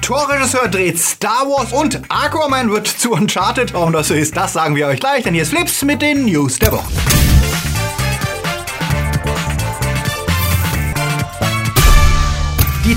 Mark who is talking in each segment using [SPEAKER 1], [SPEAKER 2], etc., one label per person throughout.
[SPEAKER 1] Torregisseur dreht Star Wars und Aquaman wird zu Uncharted. Warum das so ist, das sagen wir euch gleich, denn hier ist Flips mit den News der Woche.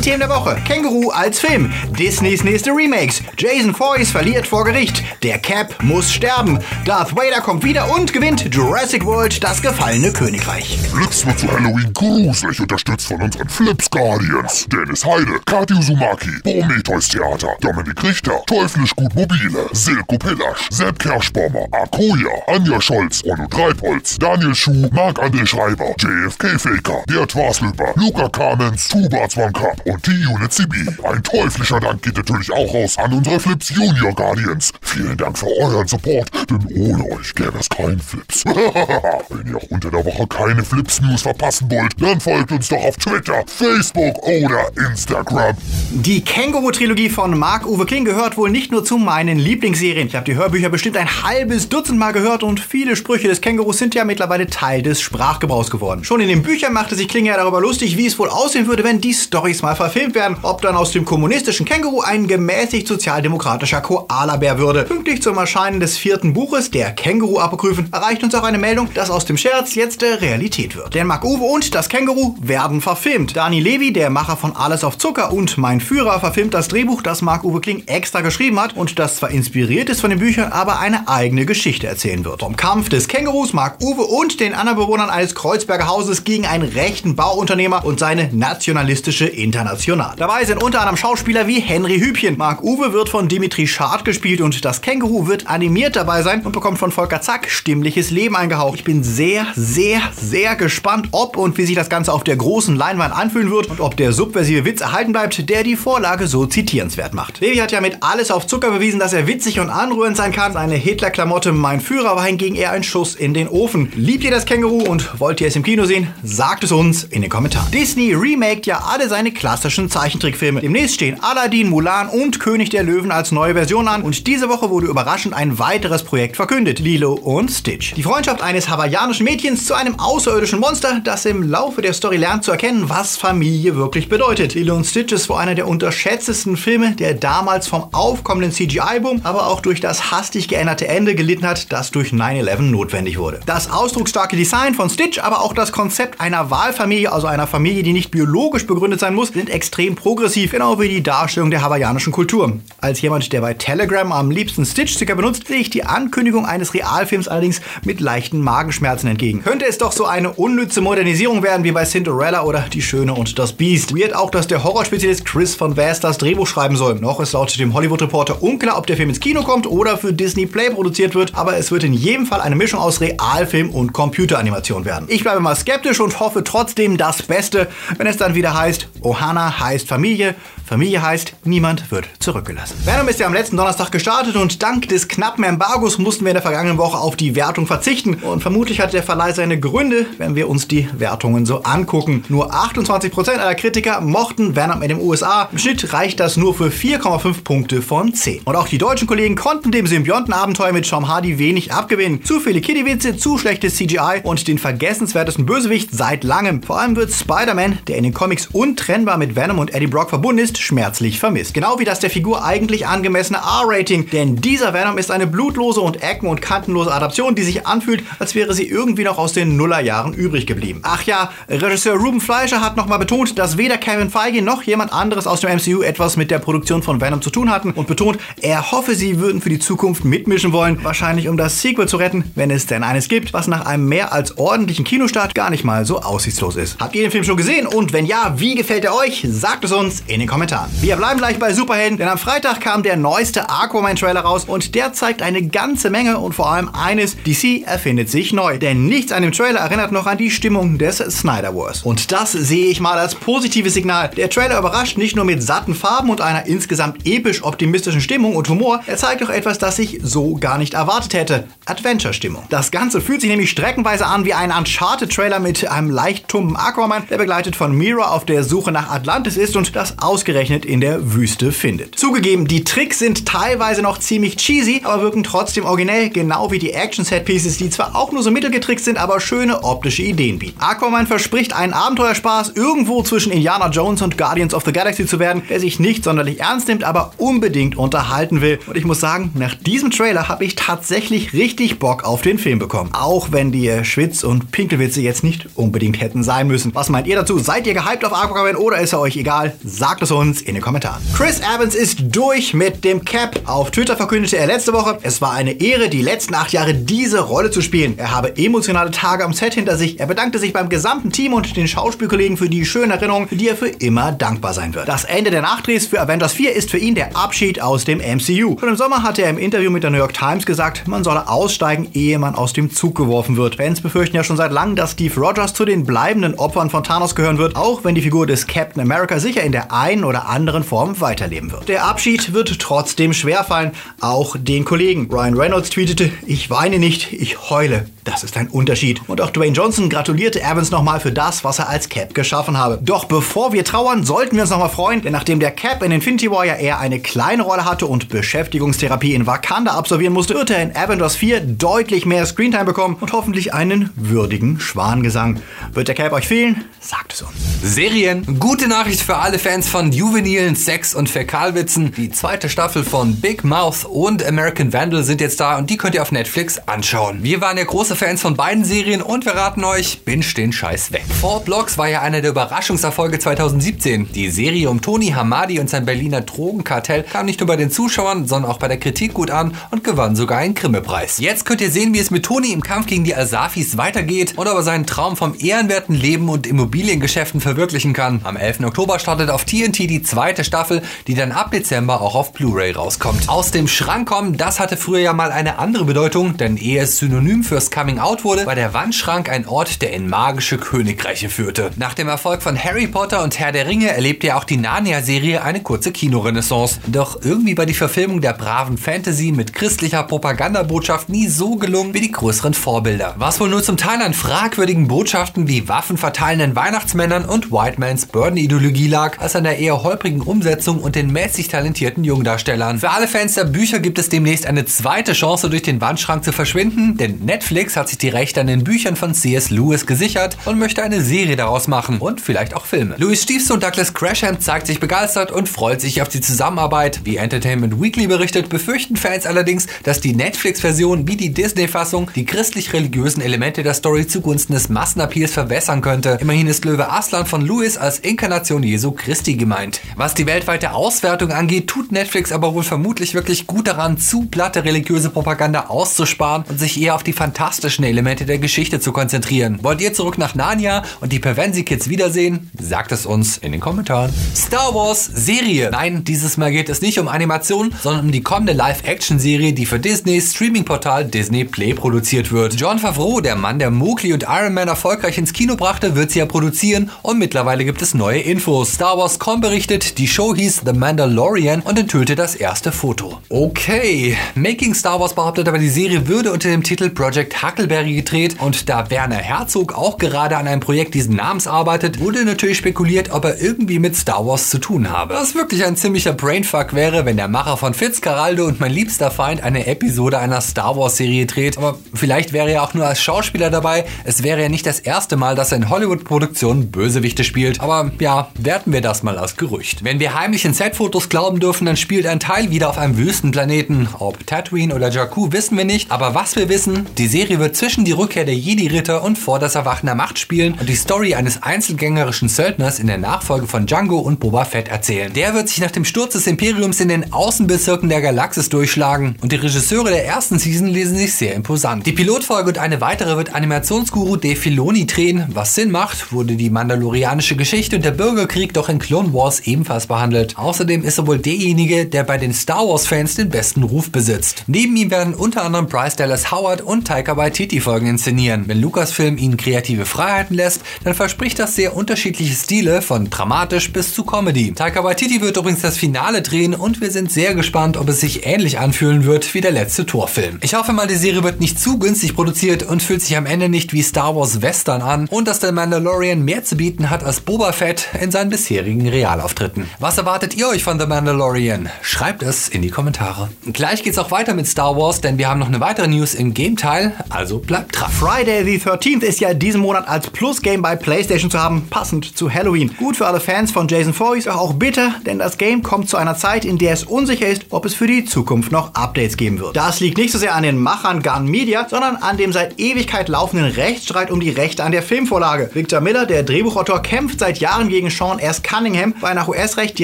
[SPEAKER 1] Die Themen der Woche. Känguru als Film. Disneys nächste Remakes. Jason Foyce verliert vor Gericht. Der Cap muss sterben. Darth Vader kommt wieder und gewinnt Jurassic World das gefallene Königreich.
[SPEAKER 2] Flips wird zu Halloween gruselig unterstützt von unseren Flips Guardians. Dennis Heide, Kati Uzumaki, Prometheus Theater, Dominik Richter, Teuflisch Gut Mobile, Silko Pillasch, Sepp Kerschbaumer, Akoya, Anja Scholz, Onno Treibholz, Daniel Schuh, Marc-André Schreiber, JFK Faker, Gerd Waslöper, Luca Kamens, Tuba Zwanka und die Unit CB. Ein teuflischer Dank geht natürlich auch raus an unsere Flips Junior Guardians. Vielen Dank für euren Support, denn ohne euch gäbe es keinen Flips. Wenn ihr auch unter der Woche keine Flips News verpassen wollt, dann folgt uns doch auf Twitter, Facebook oder Instagram.
[SPEAKER 1] Die Känguru-Trilogie von Marc-Uwe Kling gehört wohl nicht nur zu meinen Lieblingsserien. Ich habe die Hörbücher bestimmt ein halbes Dutzend Mal gehört und viele Sprüche des Kängurus sind ja mittlerweile Teil des Sprachgebrauchs geworden. Schon in den Büchern machte sich Kling ja darüber lustig, wie es wohl aussehen würde, wenn die Storys mal verfilmt werden, ob dann aus dem kommunistischen Känguru ein gemäßigt sozialdemokratischer Koalabär würde. Pünktlich zum Erscheinen des vierten Buches, der Känguru-Apokryphen, erreicht uns auch eine Meldung, dass aus dem Scherz jetzt Realität wird. Denn Mark Uwe und das Känguru werden verfilmt. Dani Levy, der Macher von Alles auf Zucker und Mein Führer, verfilmt das Drehbuch, das Mark Uwe Kling extra geschrieben hat und das zwar inspiriert ist von den Büchern, aber eine eigene Geschichte erzählen wird. Vom Kampf des Kängurus, Mark Uwe und den anderen Bewohnern eines Kreuzberger Hauses gegen einen rechten Bauunternehmer und seine nationalistische Internationalisierung international. Dabei sind unter anderem Schauspieler wie Henry Hübchen. Mark Uwe wird von Dimitri Schad gespielt und das Känguru wird animiert dabei sein und bekommt von Volker Zack stimmliches Leben eingehaucht. Ich bin sehr, sehr, sehr gespannt, ob und wie sich das Ganze auf der großen Leinwand anfühlen wird und ob der subversive Witz erhalten bleibt, der die Vorlage so zitierenswert macht. Levi hat ja mit alles auf Zucker bewiesen, dass er witzig und anrührend sein kann. Seine Hitler-Klamotte Mein Führer war hingegen eher ein Schuss in den Ofen. Liebt ihr das Känguru und wollt ihr es im Kino sehen? Sagt es uns in den Kommentaren. Disney remaked ja alle seine Klassen klassischen Zeichentrickfilme. Demnächst stehen Aladdin, Mulan und König der Löwen als neue Version an und diese Woche wurde überraschend ein weiteres Projekt verkündet, Lilo und Stitch. Die Freundschaft eines hawaiianischen Mädchens zu einem außerirdischen Monster, das im Laufe der Story lernt zu erkennen, was Familie wirklich bedeutet. Lilo und Stitch ist wohl einer der unterschätztesten Filme, der damals vom aufkommenden CGI-Boom, aber auch durch das hastig geänderte Ende gelitten hat, das durch 9-11 notwendig wurde. Das ausdrucksstarke Design von Stitch, aber auch das Konzept einer Wahlfamilie, also einer Familie, die nicht biologisch begründet sein muss, sind extrem progressiv, genau wie die Darstellung der hawaiianischen Kultur. Als jemand, der bei Telegram am liebsten Stitch-Sticker benutzt, sehe ich die Ankündigung eines Realfilms allerdings mit leichten Magenschmerzen entgegen. Könnte es doch so eine unnütze Modernisierung werden wie bei Cinderella oder Die Schöne und das Biest. Weird auch, dass der Horrorspezialist Chris von Vast das Drehbuch schreiben soll. Noch ist laut dem Hollywood Reporter unklar, ob der Film ins Kino kommt oder für Disney Play produziert wird, aber es wird in jedem Fall eine Mischung aus Realfilm und Computeranimation werden. Ich bleibe mal skeptisch und hoffe trotzdem das Beste, wenn es dann wieder heißt, Ohana Hana heißt Familie, Familie heißt, niemand wird zurückgelassen. Venom ist ja am letzten Donnerstag gestartet und dank des knappen Embargos mussten wir in der vergangenen Woche auf die Wertung verzichten. Und vermutlich hat der Verleih seine Gründe, wenn wir uns die Wertungen so angucken. Nur 28% aller Kritiker mochten Venom in den USA. Im Schnitt reicht das nur für 4,5 Punkte von 10. Und auch die deutschen Kollegen konnten dem Symbiontenabenteuer mit Tom Hardy wenig abgewinnen. Zu viele Kiddie-Witze, zu schlechtes CGI und den vergessenswertesten Bösewicht seit langem. Vor allem wird Spider-Man, der in den Comics untrennbar mit Venom und Eddie Brock verbunden ist, schmerzlich vermisst. Genau wie das der Figur eigentlich angemessene R-Rating, denn dieser Venom ist eine blutlose und ecken- und kantenlose Adaption, die sich anfühlt, als wäre sie irgendwie noch aus den Nullerjahren übrig geblieben. Ach ja, Regisseur Ruben Fleischer hat nochmal betont, dass weder Kevin Feige noch jemand anderes aus dem MCU etwas mit der Produktion von Venom zu tun hatten und betont, er hoffe, sie würden für die Zukunft mitmischen wollen, wahrscheinlich um das Sequel zu retten, wenn es denn eines gibt, was nach einem mehr als ordentlichen Kinostart gar nicht mal so aussichtslos ist. Habt ihr den Film schon gesehen und wenn ja, wie gefällt er euch? Sagt es uns in den Kommentaren. Wir bleiben gleich bei Superhelden, denn am Freitag kam der neueste Aquaman-Trailer raus und der zeigt eine ganze Menge und vor allem eines, DC erfindet sich neu. Denn nichts an dem Trailer erinnert noch an die Stimmung des Snyder Wars. Und das sehe ich mal als positives Signal. Der Trailer überrascht nicht nur mit satten Farben und einer insgesamt episch optimistischen Stimmung und Humor, er zeigt auch etwas, das ich so gar nicht erwartet hätte. Adventure-Stimmung. Das Ganze fühlt sich nämlich streckenweise an wie ein Uncharted-Trailer mit einem leicht tumben Aquaman, der begleitet von Mira auf der Suche nach Atlantis ist und das ausgerechnet in der Wüste findet. Zugegeben, die Tricks sind teilweise noch ziemlich cheesy, aber wirken trotzdem originell, genau wie die Action-Set-Pieces, die zwar auch nur so mittelgetrickst sind, aber schöne optische Ideen bieten. Aquaman verspricht einen Abenteuerspaß irgendwo zwischen Indiana Jones und Guardians of the Galaxy zu werden, der sich nicht sonderlich ernst nimmt, aber unbedingt unterhalten will. Und ich muss sagen, nach diesem Trailer habe ich tatsächlich richtig Bock auf den Film bekommen. Auch wenn die Schwitz- und Pinkelwitze jetzt nicht unbedingt hätten sein müssen. Was meint ihr dazu? Seid ihr gehypt auf Aquaman oder ist er euch egal? Sagt es uns in den Kommentaren. Chris Evans ist durch mit dem Cap. Auf Twitter verkündete er letzte Woche, es war eine Ehre, die letzten acht Jahre diese Rolle zu spielen. Er habe emotionale Tage am Set hinter sich. Er bedankte sich beim gesamten Team und den Schauspielkollegen für die schönen Erinnerungen, für die er für immer dankbar sein wird. Das Ende der Nachdrehs für Avengers 4 ist für ihn der Abschied aus dem MCU. Schon im Sommer hatte er im Interview mit der New York Times gesagt, man solle aussteigen, ehe man aus dem Zug geworfen wird. Fans befürchten ja schon seit langem, dass Steve Rogers zu den bleibenden Opfern von Thanos gehören wird, auch wenn die Figur des Captain America sicher in der einen oder anderen Form weiterleben wird. Der Abschied wird trotzdem schwerfallen, auch den Kollegen. Ryan Reynolds tweetete, ich weine nicht, ich heule. Das ist ein Unterschied. Und auch Dwayne Johnson gratulierte Evans nochmal für das, was er als Cap geschaffen habe. Doch bevor wir trauern, sollten wir uns nochmal freuen, denn nachdem der Cap in Infinity War ja eher eine kleine Rolle hatte und Beschäftigungstherapie in Wakanda absolvieren musste, wird er in Avengers 4 deutlich mehr Screentime bekommen und hoffentlich einen würdigen Schwangesang. Wird der Cap euch fehlen? Sagt es uns.
[SPEAKER 3] Serien. Gute Nachricht für alle Fans von juvenilen Sex- und Fäkalwitzen. Die zweite Staffel von Big Mouth und American Vandal sind jetzt da und die könnt ihr auf Netflix anschauen. Wir waren ja große Fans von beiden Serien und wir raten euch, binge den Scheiß weg. Four Blocks war ja einer der Überraschungserfolge 2017. Die Serie um Tony Hamadi und sein Berliner Drogenkartell kam nicht nur bei den Zuschauern, sondern auch bei der Kritik gut an und gewann sogar einen Grimme-Preis. Jetzt könnt ihr sehen, wie es mit Tony im Kampf gegen die Al-Safis weitergeht und ob er seinen Traum vom ehrenwerten Leben und Immobiliengeschäften verwirklichen kann. Am 11. Oktober startet auf TNT die zweite Staffel, die dann ab Dezember auch auf Blu-ray rauskommt. Aus dem Schrank kommen, das hatte früher ja mal eine andere Bedeutung, denn ehe es synonym fürs Coming Out wurde, war der Wandschrank ein Ort, der in magische Königreiche führte. Nach dem Erfolg von Harry Potter und Herr der Ringe erlebte ja auch die Narnia-Serie eine kurze Kinorenaissance. Doch irgendwie war die Verfilmung der braven Fantasy mit christlicher Propagandabotschaft nie so gelungen wie die größeren Vorbilder. Was wohl nur zum Teil an fragwürdigen Botschaften wie waffenverteilenden Weihnachtsmännern und White Mans Burden-Ideologie lag, als an der eher holprigen Umsetzung und den mäßig talentierten Jungdarstellern. Für alle Fans der Bücher gibt es demnächst eine zweite Chance, durch den Wandschrank zu verschwinden, denn Netflix hat sich die Rechte an den Büchern von C.S. Lewis gesichert und möchte eine Serie daraus machen und vielleicht auch Filme. Louis Stiefsohn Douglas Gresham zeigt sich begeistert und freut sich auf die Zusammenarbeit. Wie Entertainment Weekly berichtet, befürchten Fans allerdings, dass die Netflix-Version wie die Disney-Fassung die christlich-religiösen Elemente der Story zugunsten des Massenappeals verwässern könnte. Immerhin ist Löwe Aslan von Lewis als Inkarnation Jesu Christi gemeint. Was die weltweite Auswertung angeht, tut Netflix aber wohl vermutlich wirklich gut daran, zu platte religiöse Propaganda auszusparen und sich eher auf die fantastischen Elemente der Geschichte zu konzentrieren. Wollt ihr zurück nach Narnia und die Pervensi Kids wiedersehen? Sagt es uns in den Kommentaren. Star Wars Serie. Nein, dieses Mal geht es nicht um Animation, sondern um die kommende Live-Action-Serie, die für Disneys Streaming-Portal Disney Play produziert wird. John Favreau, der Mann, der Mowgli und Iron Man erfolgreich ins Kino brachte, wird sie ja produzieren und mittlerweile gibt es neue Infos. Star Wars.com berichtet, die Show hieß The Mandalorian und enthüllte das erste Foto. Okay, Making Star Wars behauptet aber, die Serie würde unter dem Titel Project Huckleberry gedreht und da Werner Herzog auch gerade an einem Projekt diesen Namens arbeitet, wurde natürlich spekuliert, ob er irgendwie mit Star Wars zu tun habe. Was wirklich ein ziemlicher Brainfuck wäre, wenn der Macher von Fitzcarraldo und mein liebster Feind eine Episode einer Star Wars Serie dreht, aber vielleicht wäre er auch nur als Schauspieler dabei. Es wäre ja nicht das erste Mal, dass er in Hollywood-Produktionen Bösewichte spielt, aber ja, werten wir das mal als Gerücht. Wenn wir heimlichen Set-Fotos glauben dürfen, dann spielt ein Teil wieder auf einem Wüstenplaneten. Ob Tatooine oder Jakku wissen wir nicht, aber was wir wissen, die Serie wird zwischen die Rückkehr der Jedi-Ritter und vor das Erwachen der Macht spielen und die Story eines einzelgängerischen Söldners in der Nachfolge von Django und Boba Fett erzählen. Der wird sich nach dem Sturz des Imperiums in den Außenbezirken der Galaxis durchschlagen und die Regisseure der ersten Season lesen sich sehr imposant. Die Pilotfolge und eine weitere wird Animationsguru Dave Filoni drehen. Was Sinn macht, wurde die mandalorianische Geschichte und der Bürgerkrieg doch in Clone Wars ebenfalls behandelt. Außerdem ist er wohl derjenige, der bei den Star Wars Fans den besten Ruf besitzt. Neben ihm werden unter anderem Bryce Dallas Howard und Taika Waititi Folgen inszenieren. Wenn Lucasfilm ihnen kreative Freiheiten lässt, dann verspricht das sehr unterschiedliche Stile von dramatisch bis zu Comedy. Taika Waititi wird übrigens das Finale drehen und wir sind sehr gespannt, ob es sich ähnlich anfühlen wird wie der letzte Torfilm. Ich hoffe mal, die Serie wird nicht zu günstig produziert und fühlt sich am Ende nicht wie Star Wars Western an und dass der Mandalorian mehr zu bieten hat als Boba Fett. in seinen bisherigen Realauftritten. Was erwartet ihr euch von The Mandalorian? Schreibt es in die Kommentare. Gleich geht's auch weiter mit Star Wars, denn wir haben noch eine weitere News im Game-Teil, also bleibt dran.
[SPEAKER 1] Friday the 13th ist ja diesen Monat als Plus-Game bei PlayStation zu haben, passend zu Halloween. Gut für alle Fans von Jason Voorhees, doch auch bitter, denn das Game kommt zu einer Zeit, in der es unsicher ist, ob es für die Zukunft noch Updates geben wird. Das liegt nicht so sehr an den Machern Gun Media, sondern an dem seit Ewigkeit laufenden Rechtsstreit um die Rechte an der Filmvorlage. Victor Miller, der Drehbuchautor, kämpft seit Jahren gegen Sean S. Cunningham, weil nach US-Recht die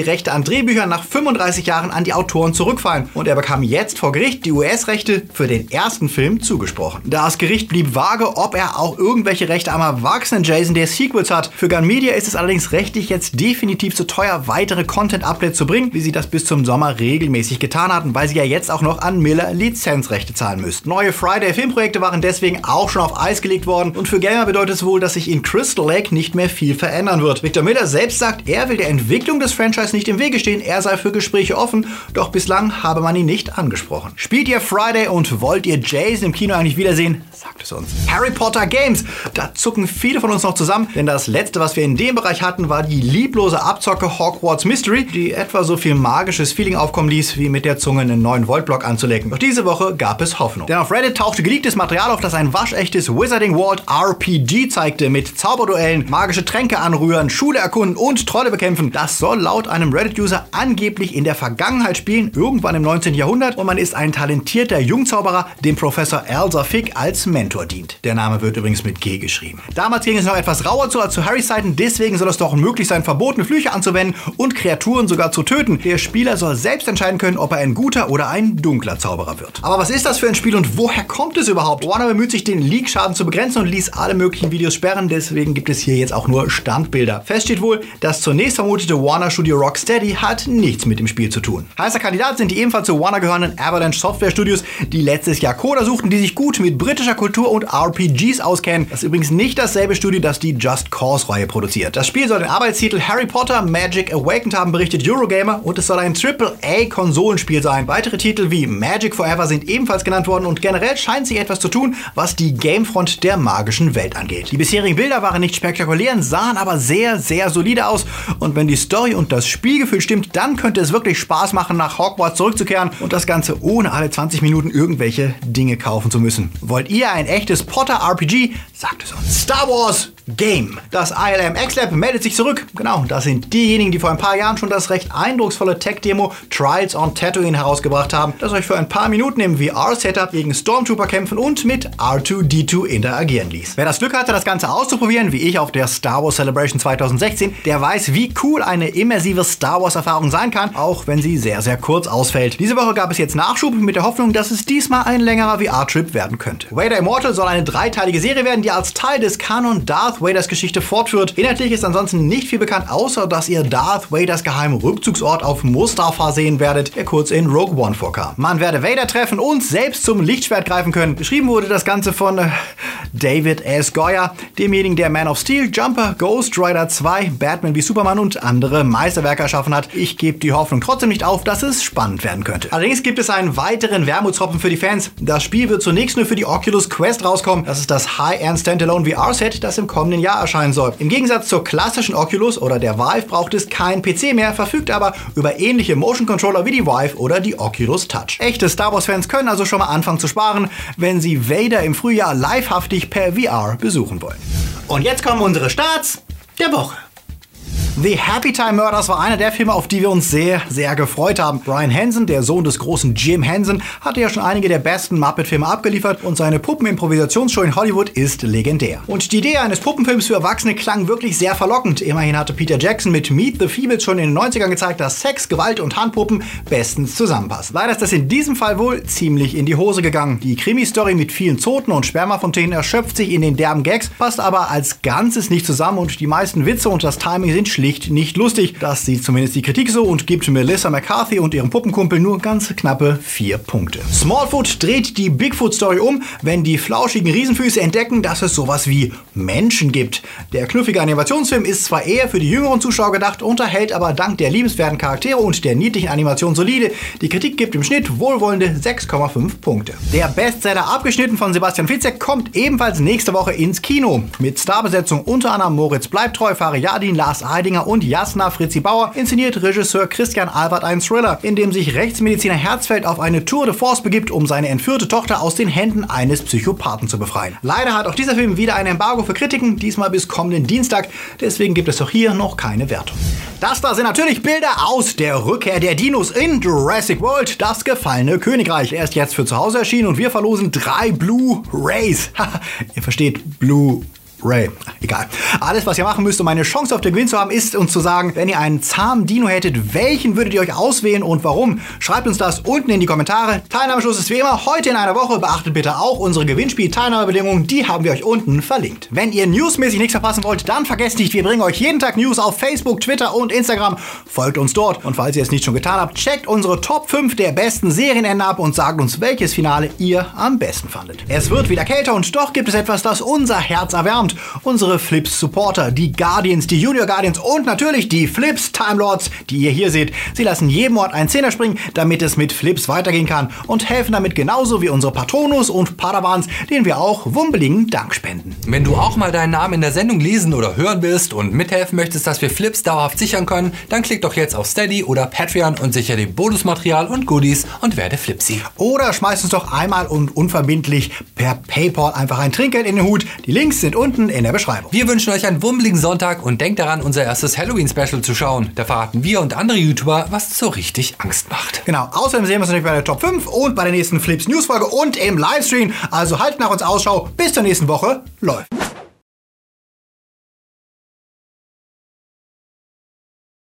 [SPEAKER 1] Rechte an Drehbüchern nach 35 Jahren an die Autoren zurückfallen. Und er bekam jetzt vor Gericht die US-Rechte für den ersten Film zugesprochen. Das Gericht blieb vage, ob er auch irgendwelche Rechte am erwachsenen Jason der Sequels hat. Für Gun Media ist es allerdings rechtlich jetzt definitiv zu teuer, weitere Content-Updates zu bringen, wie sie das bis zum Sommer regelmäßig getan hatten, weil sie ja jetzt auch noch an Miller Lizenzrechte zahlen müssten. Neue Friday-Filmprojekte waren deswegen auch schon auf Eis gelegt worden und für Gamer bedeutet es wohl, dass sich in Crystal Lake nicht mehr viel verändern wird. Victor Miller selbst sagt, er will der Entwicklung des Franchise nicht im Wege stehen, er sei für Gespräche offen, doch bislang habe man ihn nicht angesprochen. Spielt ihr Friday und wollt ihr Jason im Kino eigentlich wiedersehen? Sagt es uns. Harry Potter Games, da zucken viele von uns noch zusammen, denn das letzte, was wir in dem Bereich hatten, war die lieblose Abzocke Hogwarts Mystery, die etwa so viel magisches Feeling aufkommen ließ, wie mit der Zunge einen neuen Voltblock anzulecken. Doch diese Woche gab es Hoffnung. Denn auf Reddit tauchte geleaktes Material auf, das ein waschechtes Wizarding World RPG zeigte, mit Zauberduellen, magische Tränke anrühren, Schule erkunden und Trolle bekämpfen. Das soll laut einem Reddit-User angeblich in der Vergangenheit spielen, irgendwann im 19. Jahrhundert, und man ist ein talentierter Jungzauberer, dem Professor Elsa Fick als Mentor dient. Der Name wird übrigens mit G geschrieben. Damals ging es noch etwas rauer zu als zu Harrys Zeiten, deswegen soll es doch möglich sein, verbotene Flüche anzuwenden und Kreaturen sogar zu töten. Der Spieler soll selbst entscheiden können, ob er ein guter oder ein dunkler Zauberer wird. Aber was ist das für ein Spiel und woher kommt es überhaupt? Warner bemüht sich, den Leak-Schaden zu begrenzen und ließ alle möglichen Videos sperren, deswegen gibt es hier jetzt auch nur Standbilder. Fest steht wohl, das zunächst vermutete Warner Studio Rocksteady hat nichts mit dem Spiel zu tun. Heißer Kandidat sind die ebenfalls zu Warner gehörenden Avalanche Software Studios, die letztes Jahr Coder suchten, die sich gut mit britischer Kultur und RPGs auskennen. Das ist übrigens nicht dasselbe Studio, das die Just Cause-Reihe produziert. Das Spiel soll den Arbeitstitel Harry Potter Magic Awakened haben, berichtet Eurogamer, und es soll ein AAA-Konsolenspiel sein. Weitere Titel wie Magic Forever sind ebenfalls genannt worden und generell scheint sich etwas zu tun, was die Gamefront der magischen Welt angeht. Die bisherigen Bilder waren nicht spektakulär, sahen aber sehr, sehr solide aus und wenn die Story und das Spielgefühl stimmt, dann könnte es wirklich Spaß machen, nach Hogwarts zurückzukehren und das Ganze ohne alle 20 Minuten irgendwelche Dinge kaufen zu müssen. Wollt ihr ein echtes Potter-RPG? Sagt es uns. Star Wars Game. Das ILM X-Lab meldet sich zurück. Genau, das sind diejenigen, die vor ein paar Jahren schon das recht eindrucksvolle Tech-Demo Trials on Tatooine herausgebracht haben, das euch für ein paar Minuten im VR-Setup gegen Stormtrooper kämpfen und mit R2-D2 interagieren ließ. Wer das Glück hatte, das Ganze auszuprobieren, wie ich auf der Star Wars Celebration 2016, der weiß, wie cool eine immersive Star Wars-Erfahrung sein kann, auch wenn sie sehr, sehr kurz ausfällt. Diese Woche gab es jetzt Nachschub mit der Hoffnung, dass es diesmal ein längerer VR-Trip werden könnte. Vader Immortal soll eine dreiteilige Serie werden, die als Teil des Kanon Darth Vaders Geschichte fortführt. Inhaltlich ist ansonsten nicht viel bekannt, außer dass ihr Darth Vaders geheimen Rückzugsort auf Mustafa sehen werdet, der kurz in Rogue One vorkam. Man werde Vader treffen und selbst zum Lichtschwert greifen können. Beschrieben wurde das Ganze von äh, David S. Goyer, demjenigen, der Man of Steel, Jumper, Ghost Rider 2, Batman wie Superman und andere Meisterwerke erschaffen hat. Ich gebe die Hoffnung trotzdem nicht auf, dass es spannend werden könnte. Allerdings gibt es einen weiteren Wermutstropfen für die Fans. Das Spiel wird zunächst nur für die Oculus Quest rauskommen. Das ist das High-End Standalone VR-Set, das im kommenden Jahr erscheinen soll. Im Gegensatz zur klassischen Oculus oder der Vive braucht es keinen PC mehr, verfügt aber über ähnliche Motion Controller wie die Vive oder die Oculus Touch. Echte Star Wars-Fans können also schon mal anfangen zu sparen, wenn sie Vader im Frühjahr livehaftig per VR besuchen wollen. Und jetzt kommen unsere Starts der Woche. The Happy Time Murders war einer der Filme, auf die wir uns sehr, sehr gefreut haben. Brian Hansen, der Sohn des großen Jim Henson, hatte ja schon einige der besten Muppet-Filme abgeliefert und seine Puppen-Improvisationsshow in Hollywood ist legendär. Und die Idee eines Puppenfilms für Erwachsene klang wirklich sehr verlockend. Immerhin hatte Peter Jackson mit Meet the Feebles schon in den 90ern gezeigt, dass Sex, Gewalt und Handpuppen bestens zusammenpassen. Leider ist das in diesem Fall wohl ziemlich in die Hose gegangen. Die Krimi-Story mit vielen Zoten und Spermafontänen erschöpft sich in den derben Gags, passt aber als Ganzes nicht zusammen und die meisten Witze und das Timing sind schlicht nicht lustig. Das sieht zumindest die Kritik so und gibt Melissa McCarthy und ihrem Puppenkumpel nur ganz knappe vier Punkte. Smallfoot dreht die Bigfoot-Story um, wenn die flauschigen Riesenfüße entdecken, dass es sowas wie Menschen gibt. Der knuffige Animationsfilm ist zwar eher für die jüngeren Zuschauer gedacht, unterhält aber dank der liebenswerten Charaktere und der niedlichen Animation solide. Die Kritik gibt im Schnitt wohlwollende 6,5 Punkte. Der Bestseller abgeschnitten von Sebastian Fitzek kommt ebenfalls nächste Woche ins Kino. Mit Starbesetzung unter anderem Moritz Bleibtreu, Fariadin, Lars Eidinger Oettinger und Jasna Fritzi Bauer inszeniert Regisseur Christian Albert einen Thriller, in dem sich Rechtsmediziner Herzfeld auf eine Tour de Force begibt, um seine entführte Tochter aus den Händen eines Psychopathen zu befreien. Leider hat auch dieser Film wieder ein Embargo für Kritiken, diesmal bis kommenden Dienstag, deswegen gibt es auch hier noch keine Wertung. Das da sind natürlich Bilder aus der Rückkehr der Dinos in Jurassic World, das gefallene Königreich. Er ist jetzt für zu Hause erschienen und wir verlosen drei Blu-Rays. Ihr versteht, Blue Ray. Egal. Alles, was ihr machen müsst, um eine Chance auf den Gewinn zu haben, ist uns zu sagen, wenn ihr einen zahmen Dino hättet, welchen würdet ihr euch auswählen und warum? Schreibt uns das unten in die Kommentare. Teilnahmeschluss ist wie immer heute in einer Woche. Beachtet bitte auch unsere Gewinnspiel-Teilnahmebedingungen. Die haben wir euch unten verlinkt. Wenn ihr newsmäßig nichts verpassen wollt, dann vergesst nicht, wir bringen euch jeden Tag News auf Facebook, Twitter und Instagram. Folgt uns dort. Und falls ihr es nicht schon getan habt, checkt unsere Top 5 der besten Serienende ab und sagt uns, welches Finale ihr am besten fandet. Es wird wieder kälter und doch gibt es etwas, das unser Herz erwärmt kommt. Unsere Flips Supporter, die Guardians, die Junior Guardians und natürlich die Flips Time Lords, die ihr hier seht. Sie lassen jedem Ort einen Zehner springen, damit es mit Flips weitergehen kann und helfen damit genauso wie unsere Patronus und Padawans, denen wir auch wumbeligen Dank spenden.
[SPEAKER 3] Wenn du auch mal deinen Namen in der Sendung lesen oder hören willst und mithelfen möchtest, dass wir Flips dauerhaft sichern können, dann klick doch jetzt auf Steady oder Patreon und sichere dir Bonusmaterial und Goodies und werde Flipsy.
[SPEAKER 1] Oder schmeiß uns doch einmal und unverbindlich per PayPal einfach ein Trinkgeld in den Hut. Die Links sind unten unten in der Beschreibung.
[SPEAKER 3] Wir wünschen euch einen wummeligen Sonntag und denkt daran, unser erstes Halloween-Special zu schauen. Da verraten wir und andere YouTuber, was so richtig Angst macht.
[SPEAKER 1] Genau. Außerdem sehen wir uns natürlich bei der Top 5 und bei der nächsten Flips News Folge und im Livestream. Also haltet nach uns Ausschau. Bis zur nächsten Woche. Läuft.